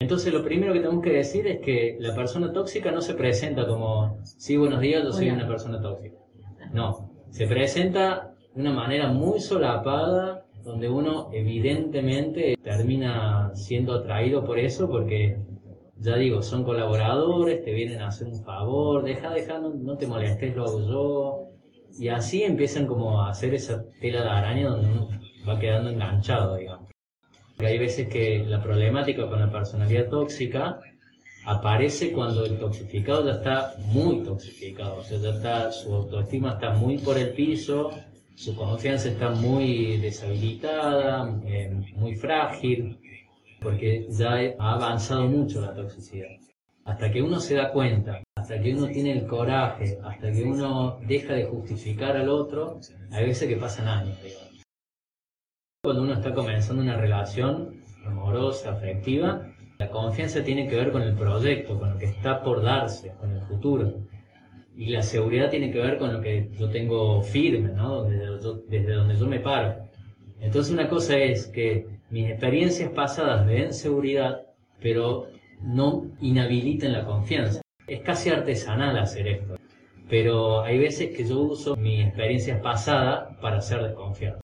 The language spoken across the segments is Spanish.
Entonces lo primero que tenemos que decir es que la persona tóxica no se presenta como, sí, buenos días, yo soy una persona tóxica. No, se presenta de una manera muy solapada, donde uno evidentemente termina siendo atraído por eso, porque ya digo, son colaboradores, te vienen a hacer un favor, deja, deja, no, no te molestes, lo hago yo. Y así empiezan como a hacer esa tela de araña donde uno va quedando enganchado, digamos. Hay veces que la problemática con la personalidad tóxica aparece cuando el toxificado ya está muy toxificado, o sea, ya está, su autoestima está muy por el piso, su confianza está muy deshabilitada, eh, muy frágil, porque ya ha avanzado mucho la toxicidad. Hasta que uno se da cuenta, hasta que uno tiene el coraje, hasta que uno deja de justificar al otro, hay veces que pasan años, digamos. Cuando uno está comenzando una relación amorosa, afectiva, la confianza tiene que ver con el proyecto, con lo que está por darse, con el futuro. Y la seguridad tiene que ver con lo que yo tengo firme, ¿no? Desde, donde yo me paro. Entonces una cosa es que mis experiencias pasadas me den seguridad, pero no inhabiliten la confianza. Es casi artesanal hacer esto, pero hay veces que yo uso mis experiencias pasadas para ser desconfiado.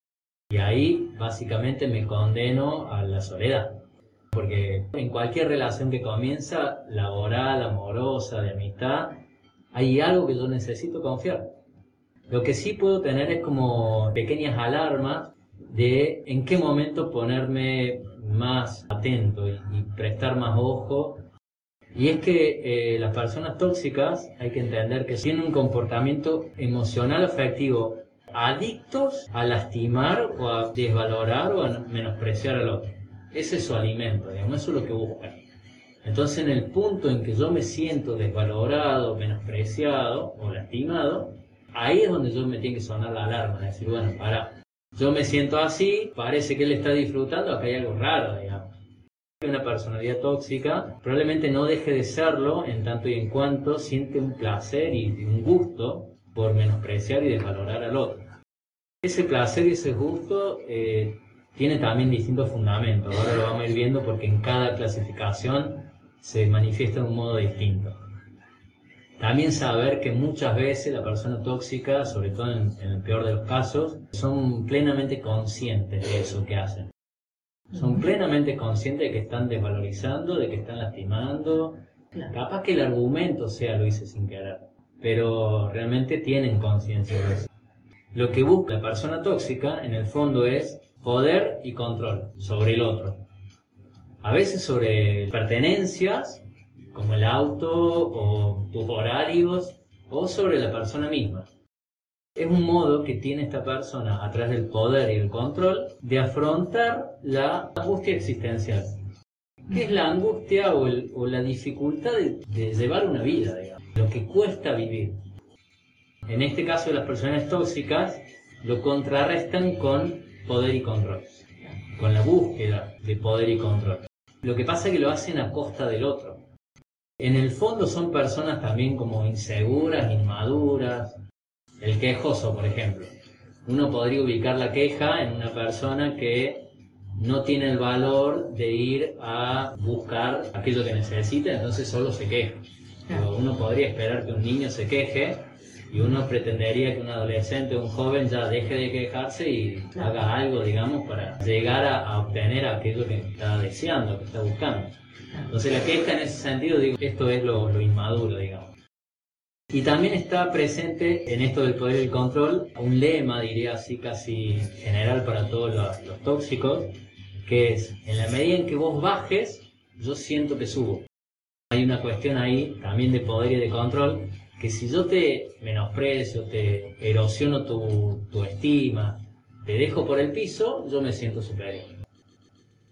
Y ahí básicamente me condeno a la soledad. Porque en cualquier relación que comienza, laboral, amorosa, de amistad, hay algo que yo necesito confiar. Lo que sí puedo tener es como pequeñas alarmas de en qué momento ponerme más atento y, prestar más ojo. Y es que eh, las personas tóxicas hay que entender que tienen un comportamiento emocional afectivo adictos a lastimar o a desvalorar o a menospreciar al otro. Ese es su alimento, digamos, eso es lo que buscan. Entonces, en el punto en que yo me siento desvalorado, menospreciado o lastimado, ahí es donde yo me tiene que sonar la alarma, decir, bueno, para, yo me siento así, parece que él está disfrutando, acá hay algo raro, digamos. Una personalidad tóxica probablemente no deje de serlo en tanto y en cuanto siente un placer y un gusto por menospreciar y desvalorar al otro. Ese placer y ese gusto eh, tiene también distintos fundamentos. Ahora lo vamos a ir viendo porque en cada clasificación se manifiesta de un modo distinto. También saber que muchas veces la persona tóxica, sobre todo en, el peor de los casos, son plenamente conscientes de eso que hacen. Son plenamente conscientes de que están desvalorizando, de que están lastimando. Capaz que el argumento sea lo hice sin querer, pero realmente tienen conciencia de eso. Lo que busca la persona tóxica, en el fondo, es poder y control sobre el otro. A veces sobre pertenencias, como el auto o tus horarios, o sobre la persona misma. Es un modo que tiene esta persona, a través del poder y el control, de afrontar la angustia existencial. ¿Qué es la angustia o, la dificultad de, de llevar una vida, digamos? Lo que cuesta vivir. En este caso, las personas tóxicas lo contrarrestan con poder y control, con la búsqueda de poder y control. Lo que pasa es que lo hacen a costa del otro. En el fondo son personas también como inseguras, inmaduras. El quejoso, por ejemplo. Uno podría ubicar la queja en una persona que no tiene el valor de ir a buscar aquello que necesita, entonces solo se queja. uno podría esperar que un niño se queje y uno pretendería que un adolescente o un joven ya deje de quejarse y haga algo, digamos, para llegar a, obtener aquello que está deseando, que está buscando. Entonces la queja en ese sentido, digo, esto es lo, inmaduro, digamos. Y también está presente en esto del poder y el control un lema, diría así, casi general para todos los, tóxicos, que es, en la medida en que vos bajes, yo siento que subo. Hay una cuestión ahí también de poder y de control que si yo te menosprecio, te erosiono tu, estima, te dejo por el piso, yo me siento superior.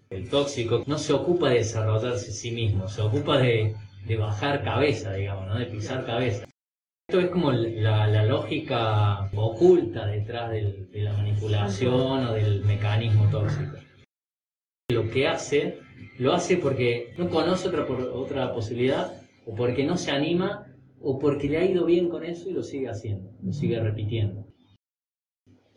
El tóxico no se ocupa de desarrollarse a sí mismo, se ocupa de, bajar cabeza, digamos, ¿no? de pisar cabeza. Esto es como la, lógica oculta detrás de la manipulación o del mecanismo tóxico. Lo que hace, lo hace porque no conoce otra, otra posibilidad o porque no se anima o porque le ha ido bien con eso y lo sigue haciendo, lo sigue repitiendo.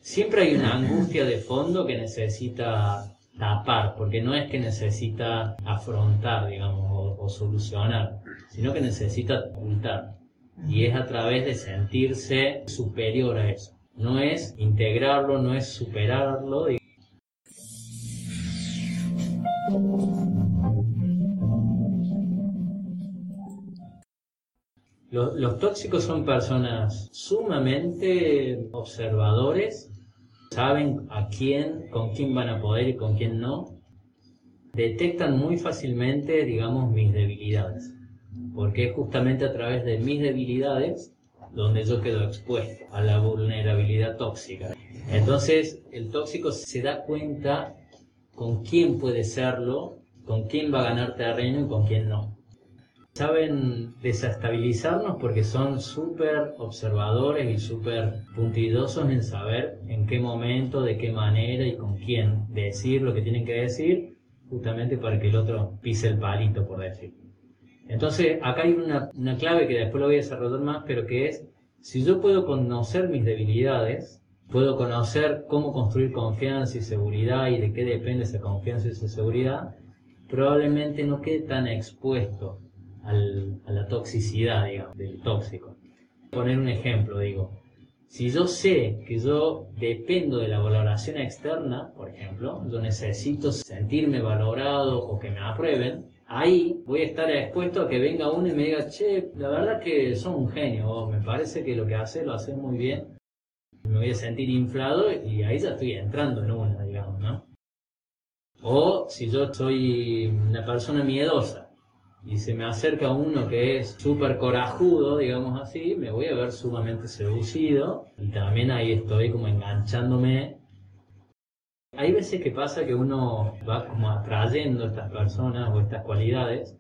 siempre hay una angustia de fondo que necesita tapar, porque no es que necesita afrontar, digamos, o, solucionar, sino que necesita ocultar. Y es a través de sentirse superior a eso. No es integrarlo, no es superarlo. Los, tóxicos son personas sumamente observadores, saben a quién, con quién van a poder y con quién no. Detectan muy fácilmente, digamos, mis debilidades, porque es justamente a través de mis debilidades donde yo quedo expuesto a la vulnerabilidad tóxica. Entonces, el tóxico se da cuenta con quién puede serlo, con quién va a ganar terreno y con quién no saben desestabilizarnos porque son súper observadores y súper puntidosos en saber en qué momento, de qué manera y con quién decir lo que tienen que decir, justamente para que el otro pise el palito, por decir. Entonces, acá hay una, clave que después lo voy a desarrollar más, pero que es, si yo puedo conocer mis debilidades, puedo conocer cómo construir confianza y seguridad y de qué depende esa confianza y esa seguridad, probablemente no quede tan expuesto a la toxicidad, digamos, del tóxico. Poner un ejemplo, digo, si yo sé que yo dependo de la valoración externa, por ejemplo, yo necesito sentirme valorado o que me aprueben, ahí voy a estar expuesto a que venga uno y me diga, che, la verdad que son un genio, o me parece que lo que hace lo hace muy bien. Me voy a sentir inflado y ahí ya estoy entrando en una, digamos, ¿no? O si yo soy una persona miedosa, y se me acerca uno que es súper corajudo, digamos así, me voy a ver sumamente seducido y también ahí estoy como enganchándome. Hay veces que pasa que uno va como atrayendo estas personas o estas cualidades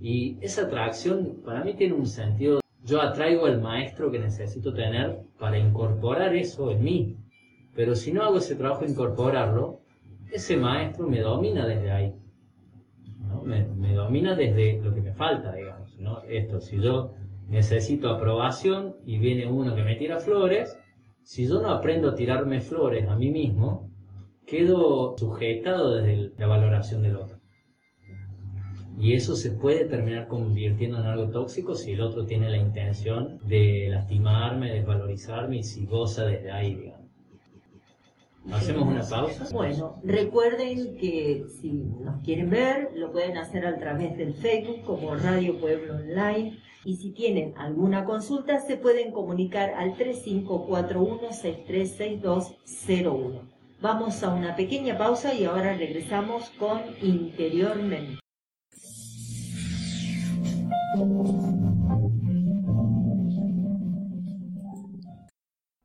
y esa atracción para mí tiene un sentido. Yo atraigo al maestro que necesito tener para incorporar eso en mí. Pero si no hago ese trabajo de incorporarlo, ese maestro me domina desde ahí me, domina desde lo que me falta, digamos, ¿no? Esto, si yo necesito aprobación y viene uno que me tira flores, si yo no aprendo a tirarme flores a mí mismo, quedo sujetado desde la valoración del otro. Y eso se puede terminar convirtiendo en algo tóxico si el otro tiene la intención de lastimarme, desvalorizarme y si goza desde ahí, digamos. ¿Hacemos una pausa? Bueno, recuerden que si nos quieren ver, lo pueden hacer a través del Facebook como Radio Pueblo Online. Y si tienen alguna consulta, se pueden comunicar al 3541-636201. Vamos a una pequeña pausa y ahora regresamos con Interiormente.